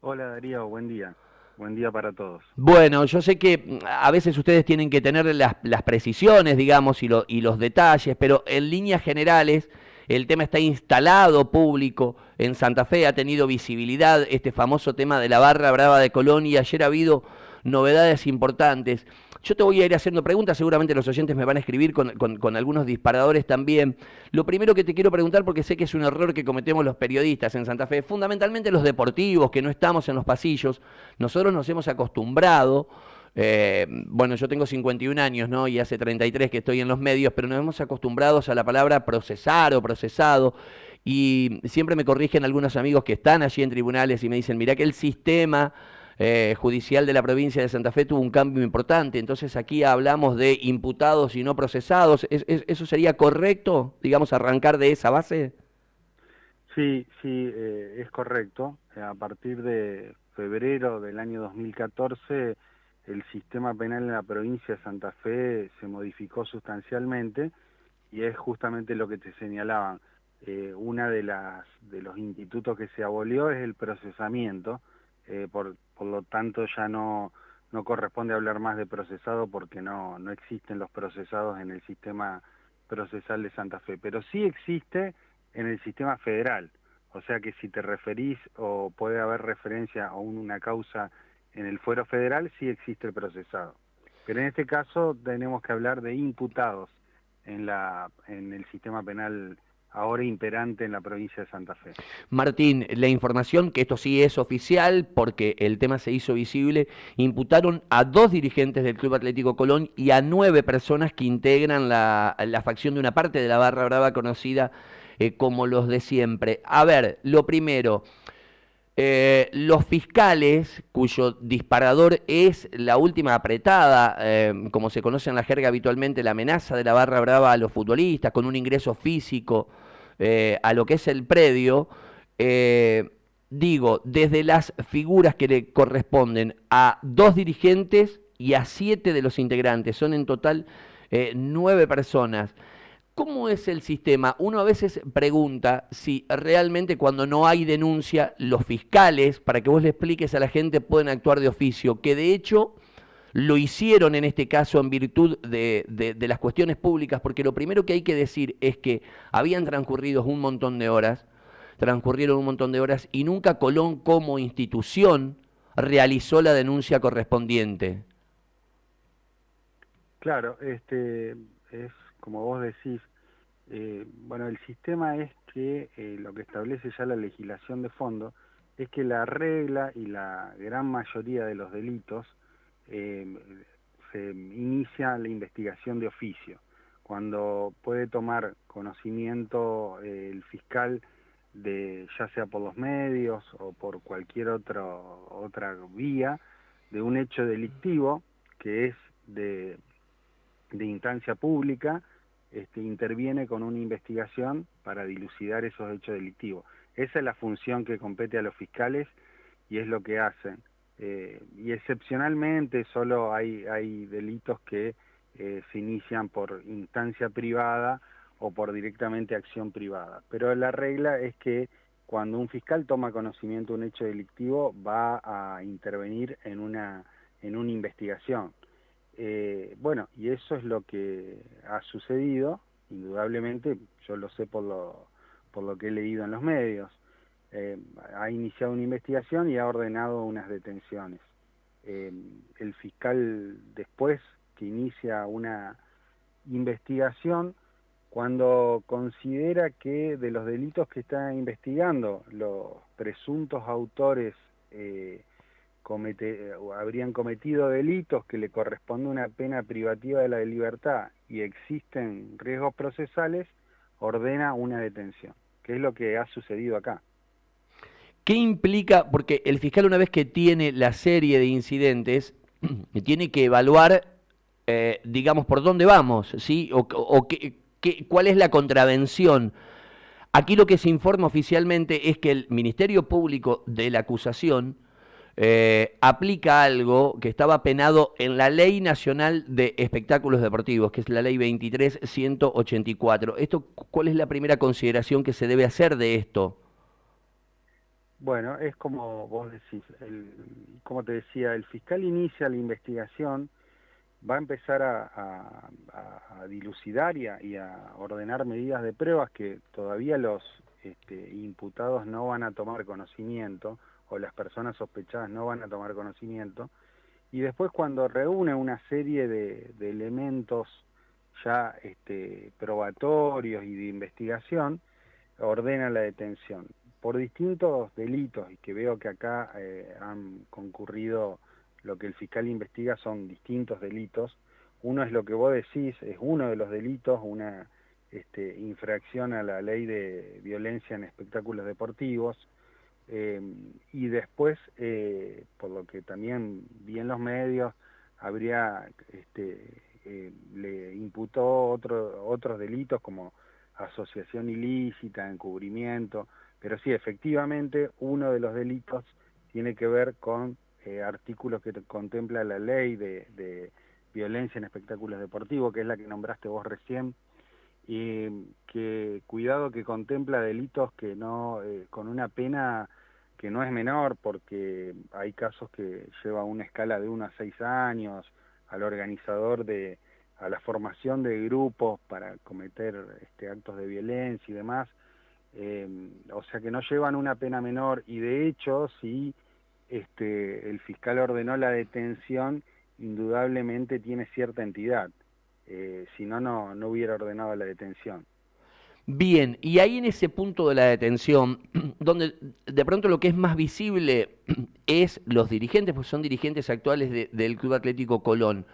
Hola Darío, buen día. Buen día para todos. Bueno, yo sé que mm, a veces ustedes tienen que tener las, las precisiones, digamos, y, lo, y los detalles, pero en líneas generales el tema está instalado público en Santa Fe, ha tenido visibilidad este famoso tema de la barra brava de Colón y ayer ha habido novedades importantes. Yo te voy a ir haciendo preguntas, seguramente los oyentes me van a escribir con, algunos disparadores también. Lo primero que te quiero preguntar, porque sé que es un error que cometemos los periodistas en Santa Fe, fundamentalmente los deportivos, que no estamos en los pasillos, nosotros nos hemos acostumbrado eh, bueno, yo tengo 51 años, ¿no? Y hace 33 que estoy en los medios, pero nos hemos acostumbrado a la palabra procesar o procesado. Y siempre me corrigen algunos amigos que están allí en tribunales y me dicen, mira que el sistema eh, judicial de la provincia de Santa Fe tuvo un cambio importante. Entonces aquí hablamos de imputados y no procesados. eso sería correcto, digamos, arrancar de esa base? Sí, sí, eh, es correcto. A partir de febrero del año 2014 el sistema penal en la provincia de Santa Fe se modificó sustancialmente y es justamente lo que te señalaban. Eh, una de las de los institutos que se abolió es el procesamiento, eh, por, por lo tanto ya no, no corresponde hablar más de procesado porque no, no existen los procesados en el sistema procesal de Santa Fe, pero sí existe en el sistema federal, o sea que si te referís o puede haber referencia a una causa en el fuero federal sí existe el procesado. Pero en este caso tenemos que hablar de imputados en, la, en el sistema penal ahora imperante en la provincia de Santa Fe. Martín, la información, que esto sí es oficial porque el tema se hizo visible, imputaron a dos dirigentes del Club Atlético Colón y a nueve personas que integran la, facción de una parte de la barra brava conocida eh, como los de siempre. A ver, lo primero, eh, los fiscales, cuyo disparador es la última apretada, eh, como se conoce en la jerga habitualmente, la amenaza de la barra brava a los futbolistas, con un ingreso físico eh, a lo que es el predio, digo, desde las figuras que le corresponden a dos dirigentes y a siete de los integrantes, son en total nueve personas. ¿Cómo es el sistema? Uno a veces pregunta si realmente cuando no hay denuncia, los fiscales, para que vos le expliques a la gente, pueden actuar de oficio, que de hecho lo hicieron en este caso en virtud de, las cuestiones públicas, porque lo primero que hay que decir es que habían transcurrido un montón de horas, transcurrieron un montón de horas y nunca Colón como institución realizó la denuncia correspondiente. Claro, este es como vos decís, eh, bueno, el sistema es que eh, lo que establece ya la legislación de fondo es que la regla y la gran mayoría de los delitos eh, se inicia la investigación de oficio. Cuando puede tomar conocimiento el fiscal de ya sea por los medios o por cualquier otro, otra vía de un hecho delictivo que es de, de instancia pública este, interviene con una investigación para dilucidar esos hechos delictivos. Esa es la función que compete a los fiscales y es lo que hacen. Eh, y excepcionalmente solo hay, hay delitos que eh, se inician por instancia privada o por directamente acción privada. Pero la regla es que cuando un fiscal toma conocimiento de un hecho delictivo va a intervenir en una, en una investigación. Eh, bueno, y eso es lo que ha sucedido, indudablemente, yo lo sé por lo, por lo que he leído en los medios. Eh, ha iniciado una investigación y ha ordenado unas detenciones. Eh, el fiscal después que inicia una investigación, cuando considera que de los delitos que está investigando, los presuntos autores comete, habrían cometido delitos que le corresponde una pena privativa de la libertad y existen riesgos procesales, ordena una detención, que es lo que ha sucedido acá. ¿Qué implica? Porque el fiscal una vez que tiene la serie de incidentes, tiene que evaluar, eh, digamos, por dónde vamos, ¿sí? O, cuál es la contravención. Aquí lo que se informa oficialmente es que el Ministerio Público de la acusación eh, aplica algo que estaba penado en la Ley Nacional de Espectáculos Deportivos, que es la Ley 23184. Esto, ¿Cuál es la primera consideración que se debe hacer de esto? Bueno, es como vos decís, como te decía, el fiscal inicia la investigación, va a empezar a, dilucidar y a, ordenar medidas de pruebas que todavía los este, imputados no van a tomar conocimiento o las personas sospechadas no van a tomar conocimiento. Y después cuando reúne una serie de, elementos ya este, probatorios y de investigación, ordena la detención por distintos delitos, y que veo que acá eh, han concurrido lo que el fiscal investiga son distintos delitos. Uno es lo que vos decís, es uno de los delitos, una este, infracción a la ley de violencia en espectáculos deportivos. Eh, y después, eh, por lo que también vi en los medios, habría, este, le imputó otro, otros delitos como asociación ilícita, encubrimiento, pero sí, efectivamente, uno de los delitos tiene que ver con eh, artículos que contempla la ley de, violencia en espectáculos deportivos, que es la que nombraste vos recién, y que cuidado que contempla delitos que no, eh, con una pena que no es menor, porque hay casos que lleva una escala de 1 a 6 años, al organizador de, a la formación de grupos para cometer este, actos de violencia y demás, eh, o sea que no llevan una pena menor y de hecho si este, el fiscal ordenó la detención, indudablemente tiene cierta entidad, eh, si no, no, no hubiera ordenado la detención. Bien, y ahí en ese punto de la detención, donde de pronto lo que es más visible es los dirigentes, pues son dirigentes actuales del Club Atlético Colón.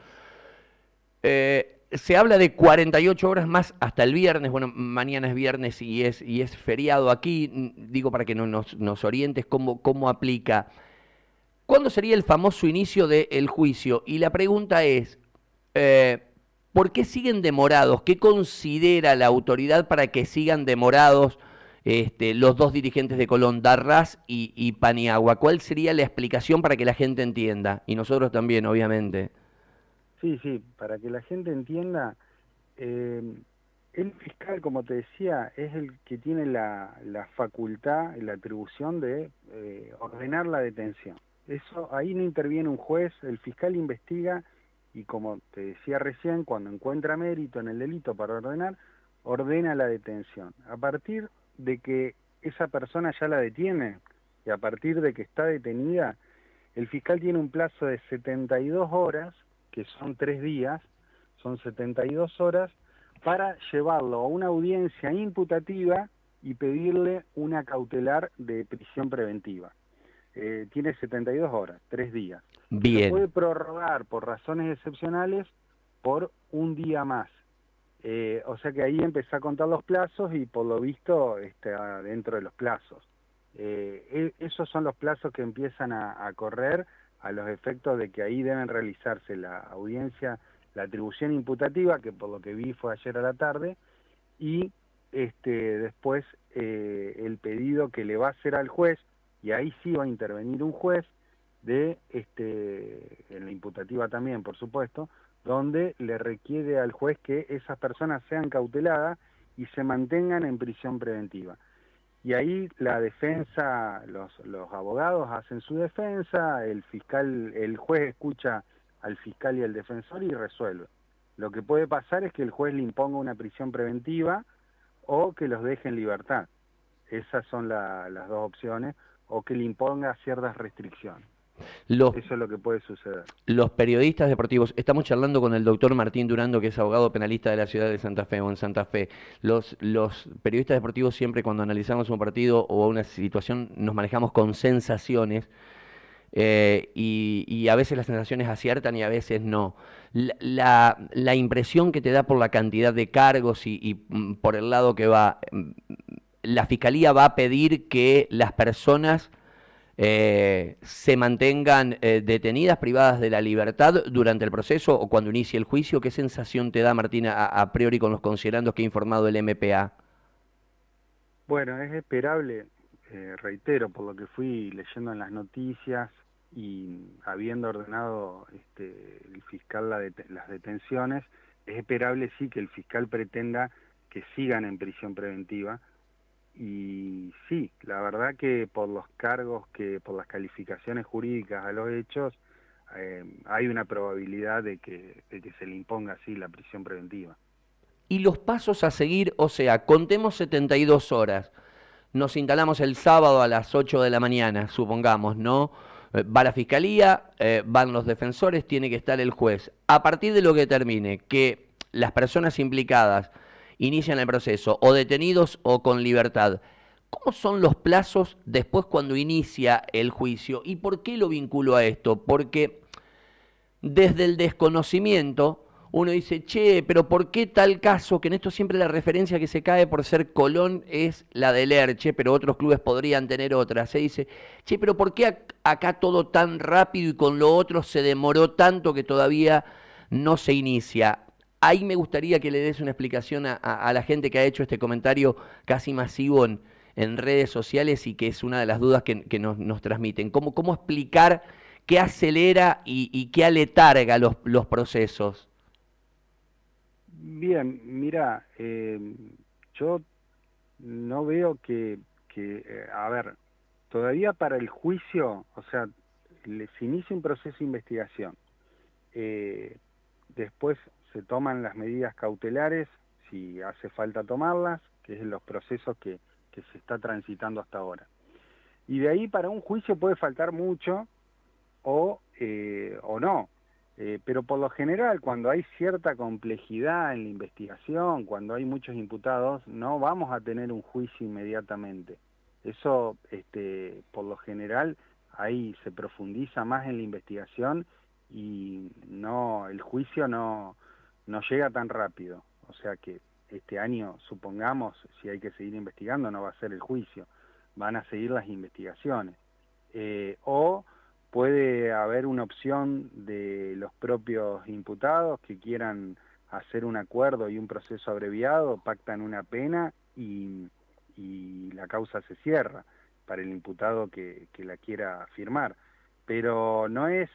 Eh, se habla de 48 horas más hasta el viernes, bueno, mañana es viernes y es, y es feriado aquí, digo para que no nos, nos orientes cómo, cómo aplica. ¿Cuándo sería el famoso inicio del juicio? Y la pregunta es, eh, ¿por qué siguen demorados? ¿Qué considera la autoridad para que sigan demorados este, los dos dirigentes de Colón, Darras y, y Paniagua? ¿Cuál sería la explicación para que la gente entienda? Y nosotros también, obviamente. Sí, sí, para que la gente entienda, eh, el fiscal, como te decía, es el que tiene la, la facultad, la atribución de eh, ordenar la detención. Eso ahí no interviene un juez, el fiscal investiga y como te decía recién, cuando encuentra mérito en el delito para ordenar, ordena la detención. A partir de que esa persona ya la detiene y a partir de que está detenida, el fiscal tiene un plazo de 72 horas que son tres días, son 72 horas, para llevarlo a una audiencia imputativa y pedirle una cautelar de prisión preventiva. Eh, tiene 72 horas, tres días. Bien. Se puede prorrogar por razones excepcionales por un día más. Eh, o sea que ahí empecé a contar los plazos y por lo visto está dentro de los plazos. Eh, e, esos son los plazos que empiezan a correr a los efectos de que ahí deben realizarse la audiencia, la atribución imputativa, que por lo que vi fue ayer a la tarde, y este, después eh, el pedido que le va a hacer al juez, y ahí sí va a intervenir un juez, de este, en la imputativa también, por supuesto, donde le requiere al juez que esas personas sean cauteladas y se mantengan en prisión preventiva. Y ahí la defensa, los, abogados hacen su defensa, el fiscal, el juez escucha al fiscal y al defensor y resuelve. Lo que puede pasar es que el juez le imponga una prisión preventiva o que los deje en libertad. Esas son las dos opciones, o que le imponga ciertas restricciones. Eso es lo que puede suceder. Los periodistas deportivos, estamos charlando con el doctor Martín Durando, que es abogado penalista de la ciudad de Santa Fe o en Santa Fe. Los, los periodistas deportivos siempre cuando analizamos un partido o una situación nos manejamos con sensaciones eh, y, a veces las sensaciones aciertan y a veces no. La, la, impresión que te da por la cantidad de cargos y, y mm, por el lado que va, mm, la fiscalía va a pedir que las personas eh, se mantengan eh, detenidas, privadas de la libertad durante el proceso o cuando inicie el juicio? ¿Qué sensación te da, Martina, a, priori con los considerandos que ha informado el MPA? Bueno, es esperable, eh, reitero, por lo que fui leyendo en las noticias y habiendo ordenado este, el fiscal las detenciones, es esperable sí que el fiscal pretenda que sigan en prisión preventiva y sí, la verdad que por los cargos, que por las calificaciones jurídicas a los hechos, eh, hay una probabilidad de que, de que se le imponga así la prisión preventiva. Y los pasos a seguir, o sea, contemos 72 horas. Nos instalamos el sábado a las 8 de la mañana, supongamos, ¿no? Eh, va la fiscalía, eh, van los defensores, tiene que estar el juez. A partir de lo que termine, que las personas implicadas inician el proceso, o detenidos o con libertad, ¿cómo son los plazos después cuando inicia el juicio? ¿Y por qué lo vinculo a esto? Porque desde el desconocimiento uno dice, che, pero ¿por qué tal caso? Que en esto siempre la referencia que se cae por ser Colón es la del Erche, pero otros clubes podrían tener otra. Se dice, che, pero ¿por qué acá todo tan rápido y con lo otro se demoró tanto que todavía no se inicia? Ahí me gustaría que le des una explicación a, la gente que ha hecho este comentario casi masivo en, redes sociales y que es una de las dudas que, nos, transmiten. ¿Cómo, ¿Cómo explicar qué acelera y, qué aletarga los, los procesos? Bien, mira, eh, yo no veo que, eh, a ver, todavía para el juicio, o sea, se inicia un proceso de investigación, eh, después se toman las medidas cautelares, si hace falta tomarlas, que es los procesos que, que se está transitando hasta ahora. Y de ahí para un juicio puede faltar mucho o, o no, eh, pero por lo general, cuando hay cierta complejidad en la investigación, cuando hay muchos imputados, no vamos a tener un juicio inmediatamente. Eso, este, por lo general, ahí se profundiza más en la investigación y no, el juicio no, no llega tan rápido. O sea que este año, supongamos, si hay que seguir investigando, no va a ser el juicio, van a seguir las investigaciones. Eh, o puede haber una opción de los propios imputados que quieran hacer un acuerdo y un proceso abreviado, pactan una pena y, la causa se cierra para el imputado que, la quiera firmar. Pero no es,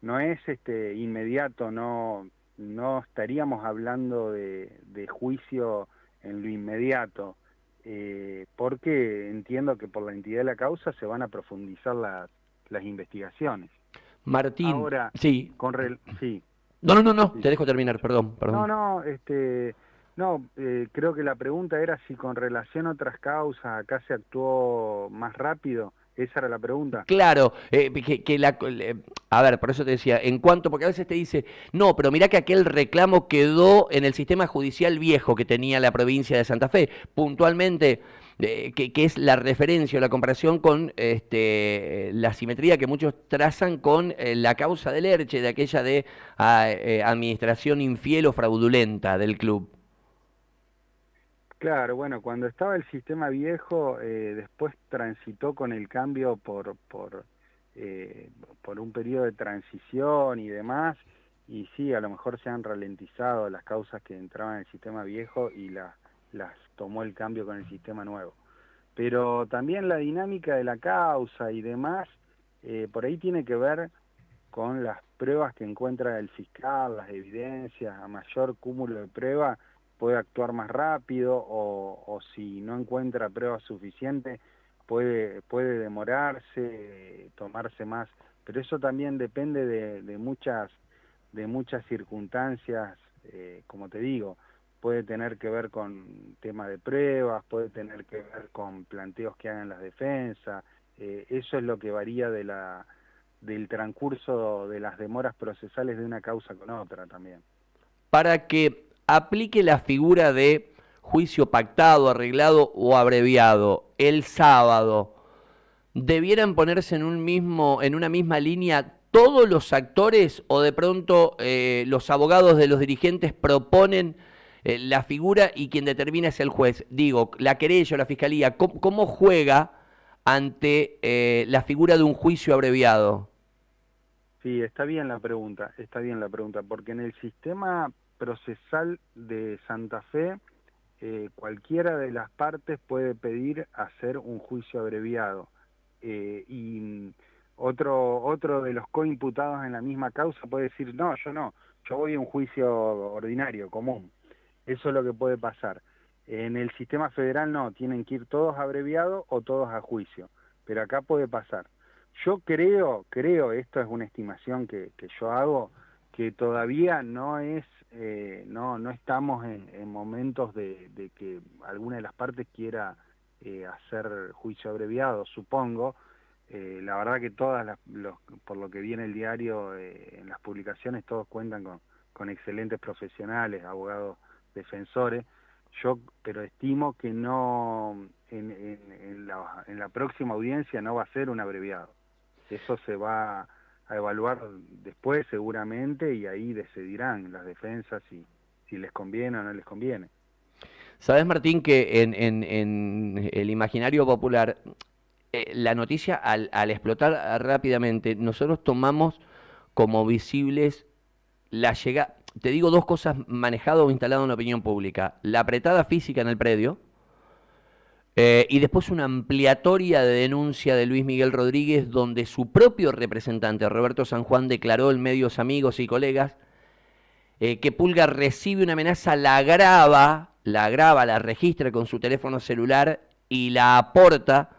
no es este, inmediato, no, no estaríamos hablando de, juicio en lo inmediato, eh, porque entiendo que por la entidad de la causa se van a profundizar las las investigaciones. Martín, Ahora, sí. Con sí. No, no, no, no, te dejo terminar, perdón, perdón. No, no, este, no, eh, creo que la pregunta era si con relación a otras causas acá se actuó más rápido. Esa era la pregunta. Claro, eh, que, la, a ver, por eso te decía, en cuanto, porque a veces te dice, no, pero mira que aquel reclamo quedó en el sistema judicial viejo que tenía la provincia de Santa Fe. Puntualmente, que, es la referencia o la comparación con este, la simetría que muchos trazan con eh, la causa del Erche, de aquella de ah, eh, administración infiel o fraudulenta del club. Claro, bueno, cuando estaba el sistema viejo, eh, después transitó con el cambio por, por, por un periodo de transición y demás, y sí, a lo mejor se han ralentizado las causas que entraban en el sistema viejo y las las tomó el cambio con el sistema nuevo. Pero también la dinámica de la causa y demás, eh, por ahí tiene que ver con las pruebas que encuentra el fiscal, las evidencias, a mayor cúmulo de pruebas puede actuar más rápido o, si no encuentra pruebas suficientes puede, puede demorarse, tomarse más, pero eso también depende de, muchas, de muchas circunstancias, eh, como te digo, puede tener que ver con tema de pruebas, puede tener que ver con planteos que hagan las defensas, eh, eso es lo que varía de la, del transcurso de las demoras procesales de una causa con otra también. Para que aplique la figura de juicio pactado, arreglado o abreviado el sábado, debieran ponerse en un mismo, en una misma línea todos los actores o de pronto eh, los abogados de los dirigentes proponen eh, la figura y quien determina es el juez. Digo, la querella o la fiscalía, ¿cómo, juega ante eh, la figura de un juicio abreviado? Sí, está bien la pregunta, está bien la pregunta, porque en el sistema procesal de Santa Fe, eh, cualquiera de las partes puede pedir hacer un juicio abreviado. y otro, otro de los coimputados en la misma causa puede decir, no, yo no, yo voy a un juicio ordinario, común. Eso es lo que puede pasar. En el sistema federal no, tienen que ir todos abreviados o todos a juicio, pero acá puede pasar. Yo creo, creo, esto es una estimación que, yo hago, que todavía no es, eh, no, no estamos en, momentos de, que alguna de las partes quiera eh, hacer juicio abreviado, supongo. Eh, la verdad que todas las, por lo que viene el diario, en las publicaciones, todos cuentan con, con excelentes profesionales, abogados defensores. Yo, pero estimo que no, en la próxima audiencia no va a ser un abreviado. Eso se va a evaluar después seguramente y ahí decidirán las defensas si, si les conviene o no les conviene. Sabes, Martín, que en, en, el imaginario popular, eh, la noticia al, al, explotar rápidamente, nosotros tomamos como visibles la llegada, te digo dos cosas manejado o instalado en la opinión pública, la apretada física en el predio, eh, y después una ampliatoria de denuncia de Luis Miguel Rodríguez, donde su propio representante, Roberto San Juan, declaró en medios amigos y colegas eh, que Pulga recibe una amenaza, la graba, la graba, la registra con su teléfono celular y la aporta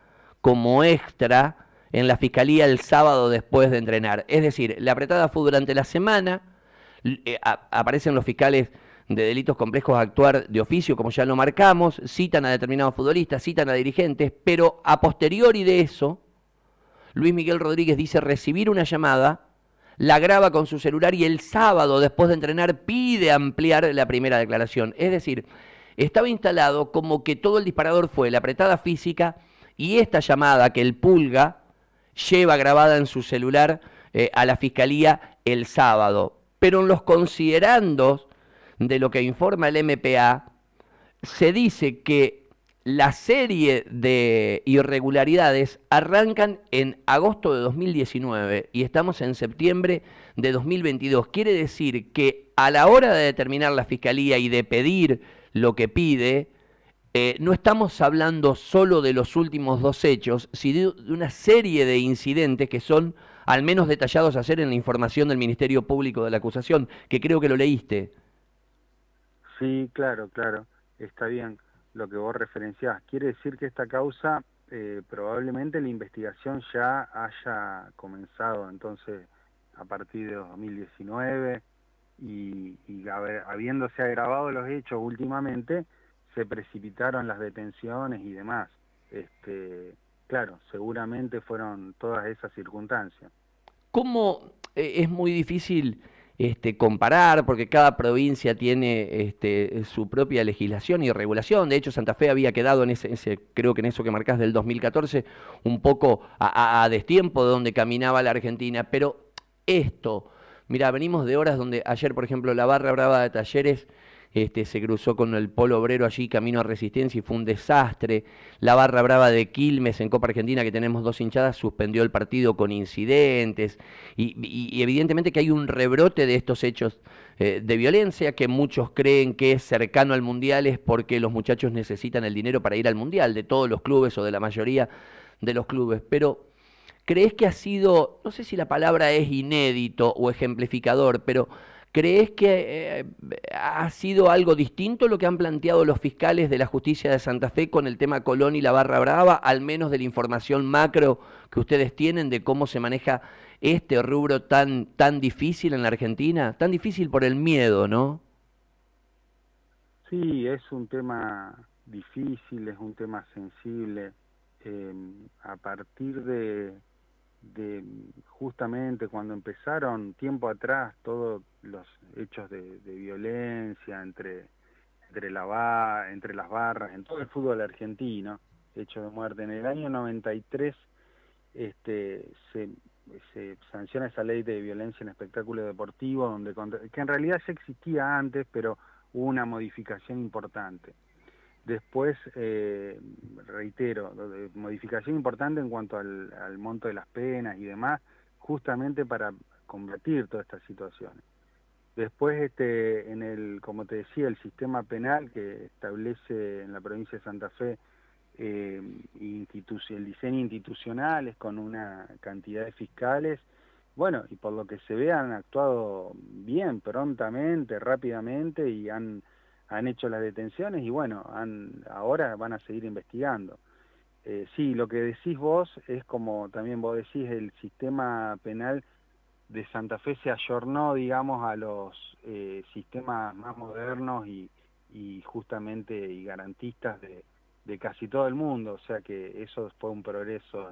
como extra en la fiscalía el sábado después de entrenar. Es decir, la apretada fue durante la semana, eh, aparecen los fiscales de delitos complejos a actuar de oficio, como ya lo marcamos, citan a determinados futbolistas, citan a dirigentes, pero a posteriori de eso, Luis Miguel Rodríguez dice recibir una llamada, la graba con su celular y el sábado, después de entrenar, pide ampliar la primera declaración. Es decir, estaba instalado como que todo el disparador fue la apretada física y esta llamada que el pulga lleva grabada en su celular eh, a la fiscalía el sábado. Pero en los considerandos de lo que informa el MPA, se dice que la serie de irregularidades arrancan en agosto de 2019 y estamos en septiembre de 2022. Quiere decir que a la hora de determinar la fiscalía y de pedir lo que pide, eh, no estamos hablando solo de los últimos dos hechos, sino de una serie de incidentes que son al menos detallados a hacer en la información del Ministerio Público de la acusación, que creo que lo leíste. Sí, claro, claro, está bien lo que vos referenciás. Quiere decir que esta causa eh, probablemente la investigación ya haya comenzado entonces a partir de 2019 y, habiéndose agravado los hechos últimamente, se precipitaron las detenciones y demás. Este, claro, seguramente fueron todas esas circunstancias. ¿Cómo eh, es muy difícil este, comparar, porque cada provincia tiene este, su propia legislación y regulación. De hecho, Santa Fe había quedado en ese, creo que en eso que marcás del 2014, un poco a, a, destiempo de donde caminaba la Argentina. Pero esto, mira, venimos de horas donde ayer, por ejemplo, la barra brava de talleres este, se cruzó con el polo obrero allí camino a Resistencia y fue un desastre. La barra brava de Quilmes en Copa Argentina, que tenemos dos hinchadas, suspendió el partido con incidentes y, evidentemente que hay un rebrote de estos hechos eh, de violencia que muchos creen que es cercano al Mundial es porque los muchachos necesitan el dinero para ir al Mundial, de todos los clubes o de la mayoría de los clubes. Pero ¿crees que ha sido, no sé si la palabra es inédito o ejemplificador, pero ¿Crees que eh, ha sido algo distinto lo que han planteado los fiscales de la justicia de Santa Fe con el tema Colón y la Barra Brava, al menos de la información macro que ustedes tienen de cómo se maneja este rubro tan, tan difícil en la Argentina? Tan difícil por el miedo, ¿no? Sí, es un tema difícil, es un tema sensible. Eh, a partir de de justamente cuando empezaron tiempo atrás todos los hechos de, violencia entre entre la entre las barras en todo el fútbol argentino hechos de muerte. En el año 93 este se, sanciona esa ley de violencia en espectáculo deportivo donde que en realidad ya existía antes pero hubo una modificación importante Después, eh, reitero, modificación importante en cuanto al, monto de las penas y demás, justamente para combatir todas estas situaciones. Después, este, en el, como te decía, el sistema penal que establece en la provincia de Santa Fe eh, el diseño institucional es con una cantidad de fiscales, bueno, y por lo que se ve han actuado bien, prontamente, rápidamente y han han hecho las detenciones y bueno, ahora van a seguir investigando. Eh, sí, lo que decís vos es como también vos decís, el sistema penal de Santa Fe se ayornó, digamos, a los eh, sistemas más modernos y, justamente y garantistas de, casi todo el mundo, o sea que eso fue un progreso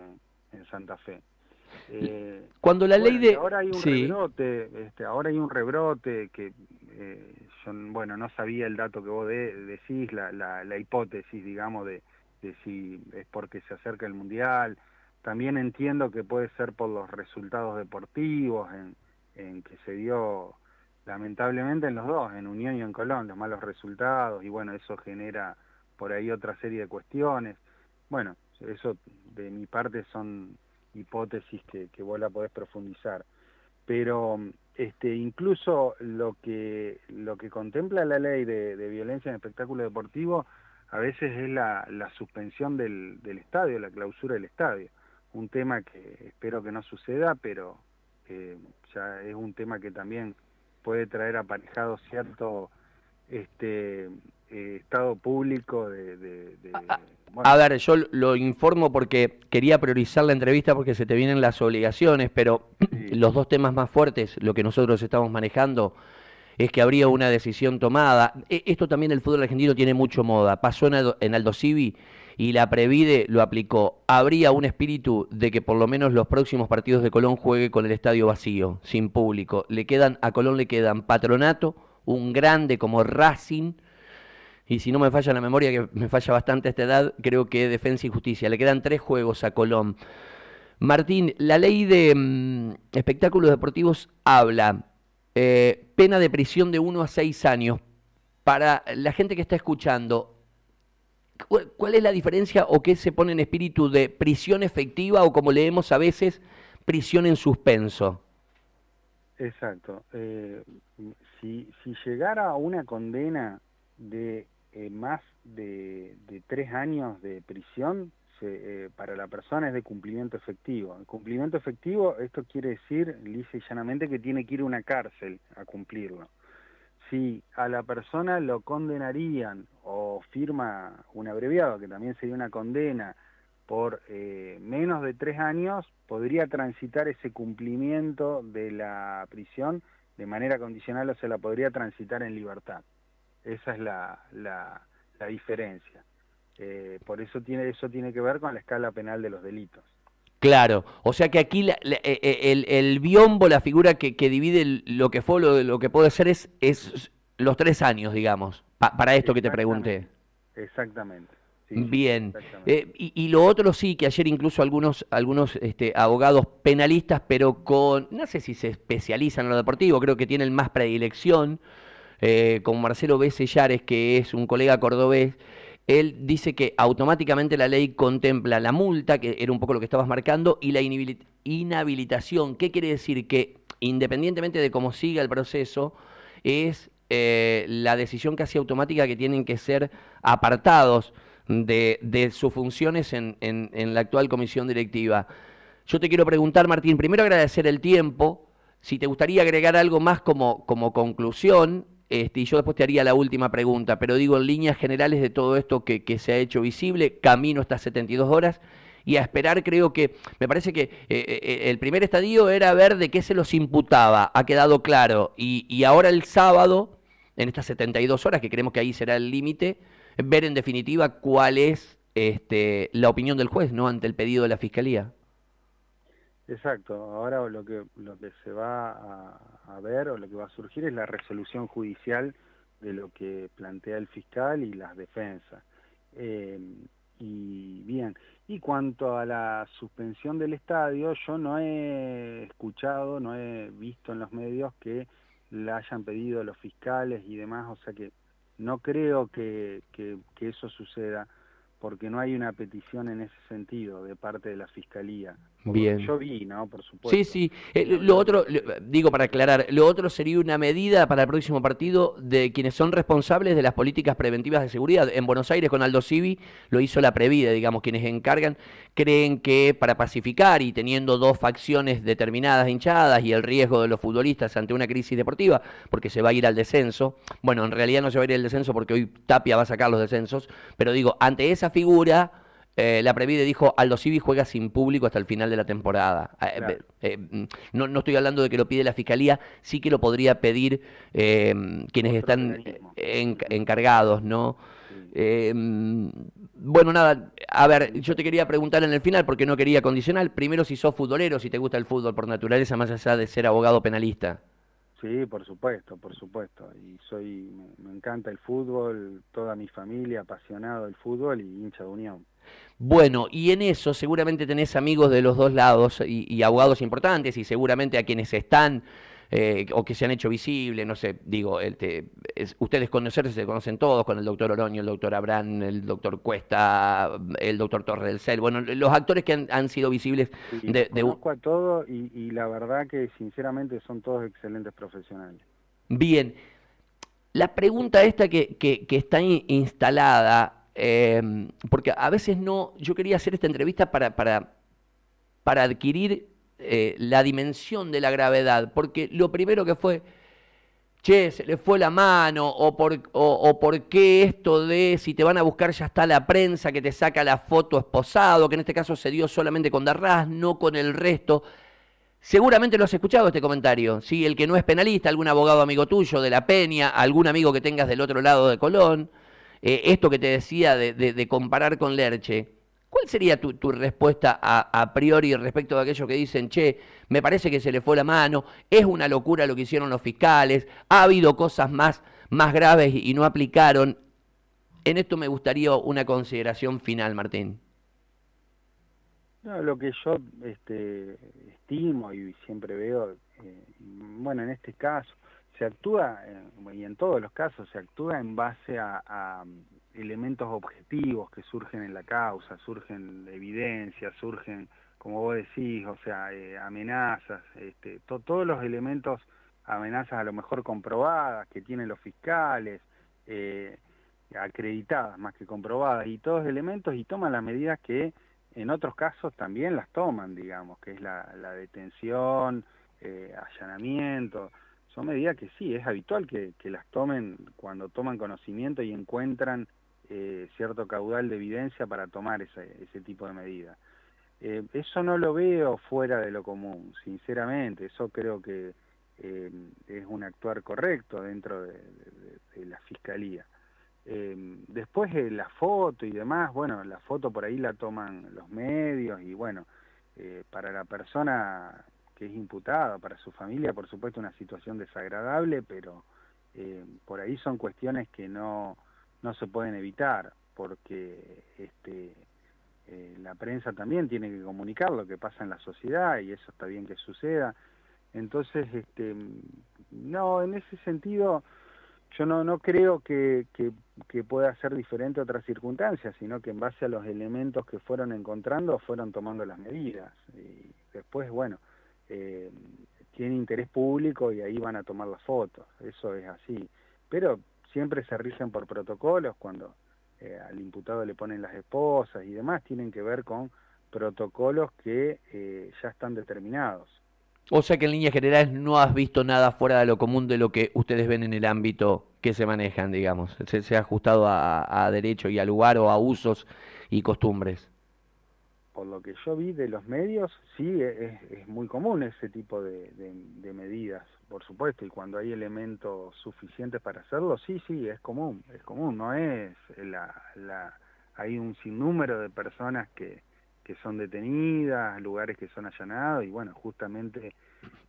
en Santa Fe. Eh, Cuando la ley de... Ahora hay un rebrote, este, ahora hay un rebrote que eh, yo, bueno, no sabía el dato que vos decís, la, la, hipótesis, digamos, de, de si es porque se acerca el Mundial. También entiendo que puede ser por los resultados deportivos en, en que se dio lamentablemente en los dos, en Unión y en Colón, los malos resultados, y bueno, eso genera por ahí otra serie de cuestiones. Bueno, eso de mi parte son hipótesis que, que vos la podés profundizar. Pero este, incluso lo que, lo que contempla la ley de, violencia en espectáculo deportivo a veces es la, suspensión del, del, estadio, la clausura del estadio. Un tema que espero que no suceda, pero eh, ya es un tema que también puede traer aparejado cierto este, eh, estado público de... A ver, yo lo informo porque quería priorizar la entrevista porque se te vienen las obligaciones, pero los dos temas más fuertes, lo que nosotros estamos manejando, es que habría una decisión tomada. E, esto también el fútbol argentino tiene mucho moda. Pasó en Aldo Civi y la Previde lo aplicó. Habría un espíritu de que por lo menos los próximos partidos de Colón juegue con el estadio vacío, sin público. Le quedan a Colón le quedan Patronato, un grande como Racing, y si no me falla la memoria, que me falla bastante a esta edad, creo que Defensa y Justicia. Le quedan tres juegos a Colón. Martín, la ley de mm, espectáculos deportivos habla eh, pena de prisión de uno a seis años. Para la gente que está escuchando, ¿cuál es la diferencia o qué se pone en espíritu de prisión efectiva o como leemos a veces, prisión en suspenso? Exacto. Eh, si, si llegara a una condena de eh, más de, tres años de prisión eh, para la persona es de cumplimiento efectivo. El cumplimiento efectivo, esto quiere decir, lisa y llanamente, que tiene que ir a una cárcel a cumplirlo. Si a la persona lo condenarían o firma un abreviado, que también sería una condena, por eh, menos de tres años, podría transitar ese cumplimiento de la prisión de manera condicional o se la podría transitar en libertad. Esa es la, la, diferencia. Eh, por eso tiene, eso tiene que ver con la escala penal de los delitos. Claro, o sea que aquí eh, eh, el, el, biombo, la figura que, que divide lo que fue lo, lo que puede ser es, es los tres años, digamos, para esto que te pregunté. Exactamente. Bien. y, y, lo otro sí, que ayer incluso algunos, algunos este, abogados penalistas, pero con, no sé si se especializan en lo deportivo, creo que tienen más predilección, eh, con Marcelo B. Sellares, que es un colega cordobés, él dice que automáticamente la ley contempla la multa, que era un poco lo que estabas marcando, y la inhabilitación. ¿Qué quiere decir? Que independientemente de cómo siga el proceso, es eh, la decisión casi automática que tienen que ser apartados de, sus funciones en, la actual comisión directiva. Yo te quiero preguntar, Martín, primero agradecer el tiempo, si te gustaría agregar algo más como conclusión este, y yo después te haría la última pregunta, pero digo en líneas generales de todo esto que, se ha hecho visible, camino estas 72 horas y a esperar creo que, me parece que eh, eh, el primer estadio era ver de qué se los imputaba, ha quedado claro, y, ahora el sábado, en estas 72 horas, que creemos que ahí será el límite, ver en definitiva cuál es este, la opinión del juez, ¿no? Ante el pedido de la Fiscalía. Exacto, ahora lo que, lo que se va a, ver o lo que va a surgir es la resolución judicial de lo que plantea el fiscal y las defensas. Eh, y bien, y cuanto a la suspensión del estadio, yo no he escuchado, no he visto en los medios que la hayan pedido los fiscales y demás, o sea que no creo que, que eso suceda porque no hay una petición en ese sentido de parte de la Fiscalía. Bien. Yo vi, ¿no? Por supuesto. Sí, sí. Eh, lo otro, digo para aclarar, lo otro sería una medida para el próximo partido de quienes son responsables de las políticas preventivas de seguridad. En Buenos Aires con Aldo Civi lo hizo la Previde, digamos, quienes encargan, creen que para pacificar y teniendo dos facciones determinadas hinchadas y el riesgo de los futbolistas ante una crisis deportiva, porque se va a ir al descenso, bueno, en realidad no se va a ir al descenso porque hoy Tapia va a sacar los descensos, pero digo, ante esa figura eh, la Previde dijo, Aldo Civi juega sin público hasta el final de la temporada. Eh, eh, mm, no, no, estoy hablando de que lo pide la Fiscalía, sí que lo podría pedir quienes están encargados, ¿no? Mm, bueno, nada, a ver, yo te quería preguntar en el final, porque no quería condicional, primero si sos futbolero, si te gusta el fútbol por naturaleza, más allá de ser abogado penalista. Sí, por supuesto, por supuesto. Y soy, me encanta el fútbol, toda mi familia apasionado del fútbol y hincha de Unión. Bueno, y en eso seguramente tenés amigos de los dos lados y, abogados importantes y seguramente a quienes están eh, o que se han hecho visibles, no sé, digo, ustedes conocerse se conocen todos, con el doctor Oroño, el doctor Abrán, el doctor Cuesta, el doctor Torre del Cel, bueno, los actores que han, sido visibles de, de... Conozco a todos y, la verdad que sinceramente son todos excelentes profesionales. Bien, la pregunta esta que, que, que está instalada Em, porque a veces no, yo quería hacer esta entrevista para, para, para adquirir eh, la dimensión de la gravedad, porque lo primero que fue, che, se le fue la mano, o por, o, por qué esto de si te van a buscar ya está la prensa que te saca la foto esposado, que en este caso se dio solamente con Darras, no con el resto. Seguramente lo has escuchado este comentario, ¿sí? El que no es penalista, algún abogado amigo tuyo de la Peña, algún amigo que tengas del otro lado de Colón. Eh, esto que te decía de, comparar con Lerche, ¿cuál sería tu, respuesta a, priori respecto de aquellos que dicen, che, me parece que se le fue la mano, es una locura lo que hicieron los fiscales, ha habido cosas más, más graves y no aplicaron? En esto me gustaría una consideración final, Martín. Lo que yo este, estimo y siempre veo, eh, bueno, en este caso, se actúa, eh, y en todos los casos, se actúa en base a, elementos objetivos que surgen en la causa, surgen evidencias, surgen, como vos decís, o sea, eh, amenazas, este, todos los elementos, amenazas a lo mejor comprobadas que tienen los fiscales, eh, acreditadas más que comprobadas, y todos elementos y toman las medidas que en otros casos también las toman, digamos, que es la, detención, allanamiento, son medidas que sí, es habitual que, las tomen cuando toman conocimiento y encuentran eh, cierto caudal de evidencia para tomar ese, ese tipo de medidas. Eh, eso no lo veo fuera de lo común, sinceramente, eso creo que eh, es un actuar correcto dentro de, la Fiscalía. después la foto y demás, bueno, la foto por ahí la toman los medios y bueno, para la persona que es imputada, para su familia por supuesto una situación desagradable, pero por ahí son cuestiones que no, no se pueden evitar, porque este, eh, la prensa también tiene que comunicar lo que pasa en la sociedad y eso está bien que suceda. Entonces, este, no, en ese sentido, yo no, no creo que, que, pueda ser diferente a otras circunstancias, sino que en base a los elementos que fueron encontrando, fueron tomando las medidas. Y después, bueno, eh, tiene interés público y ahí van a tomar las fotos, eso es así. Pero siempre se rigen por protocolos cuando eh, al imputado le ponen las esposas y demás, tienen que ver con protocolos que eh, ya están determinados. O sea que en líneas generales no has visto nada fuera de lo común de lo que ustedes ven en el ámbito que se manejan, digamos. Se, ha ajustado a, a derecho y a lugar o a usos y costumbres por lo que yo vi de los medios, sí, es, muy común ese tipo de, medidas, por supuesto, y cuando hay elementos suficientes para hacerlo, sí, sí, es común, es común, no es la... la hay un sinnúmero de personas que, que son detenidas, lugares que son allanados, y bueno, justamente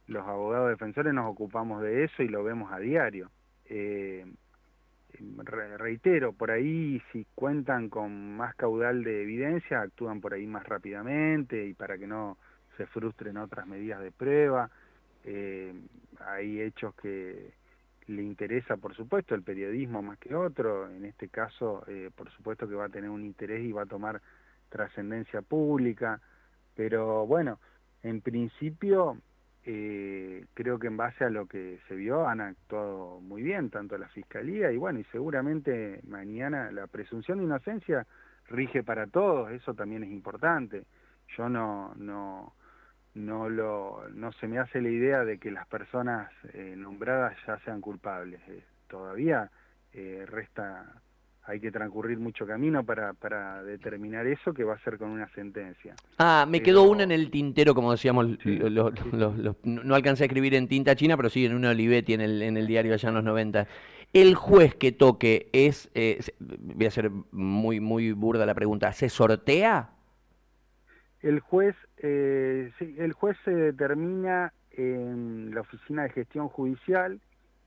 los abogados defensores nos ocupamos de eso y lo vemos a diario. Eh, reitero, por ahí si cuentan con más caudal de evidencia, actúan por ahí más rápidamente y para que no se frustren otras medidas de prueba. Eh, hay hechos que le interesa, por supuesto, el periodismo más que otro. En este caso, eh, por supuesto que va a tener un interés y va a tomar trascendencia pública. Pero bueno, en principio eh, creo que en base a lo que se vio han actuado muy bien, tanto la Fiscalía y bueno, y seguramente mañana la presunción de inocencia rige para todos, eso también es importante. Yo no, no, no, lo, no se me hace la idea de que las personas eh, nombradas ya sean culpables. Eh, todavía resta hay que transcurrir mucho camino para, para determinar eso, que va a ser con una sentencia. Ah, me quedó una en el tintero, como decíamos, no alcancé a escribir en tinta china, pero sí en un Olivetti en el, en el diario allá en los 90. El juez que toque es, eh, voy a hacer muy, muy burda la pregunta, ¿se sortea? El juez, eh, el juez se determina en la oficina de gestión judicial,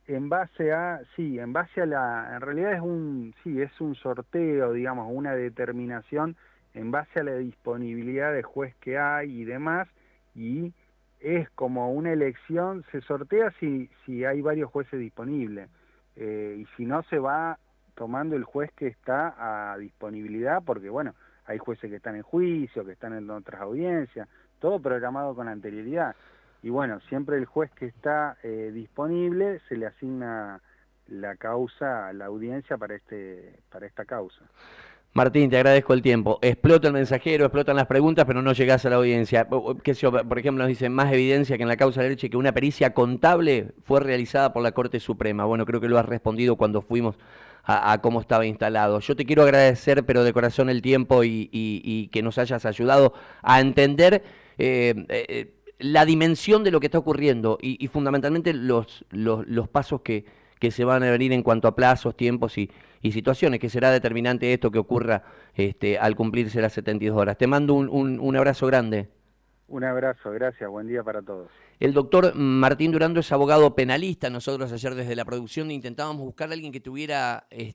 en base a, sí, en base a la, en realidad es un, sí, es un sorteo, digamos, una determinación en base a la disponibilidad de juez que hay y demás, y es como una elección, se sortea si, si hay varios jueces disponibles, eh, y si no se va tomando el juez que está a disponibilidad, porque bueno, hay jueces que están en juicio, que están en otras audiencias, todo programado con anterioridad y bueno, siempre el juez que está eh, disponible se le asigna la causa la audiencia para, este, para esta causa. Martín, te agradezco el tiempo. Explota el mensajero, explotan las preguntas, pero no llegás a la audiencia. ¿Qué por ejemplo, nos dicen más evidencia que en la causa de leche que una pericia contable fue realizada por la Corte Suprema. Bueno, creo que lo has respondido cuando fuimos a, cómo estaba instalado. Yo te quiero agradecer, pero de corazón, el tiempo y, que nos hayas ayudado a entender eh, eh, la dimensión de lo que está ocurriendo y, fundamentalmente los, pasos que, que, se van a venir en cuanto a plazos, tiempos y, situaciones, que será determinante esto que ocurra este, al cumplirse las 72 horas. Te mando un, un, un abrazo grande. Un abrazo, gracias, buen día para todos. El doctor Martín Durando es abogado penalista. Nosotros ayer desde la producción intentábamos buscar a alguien que tuviera... Este,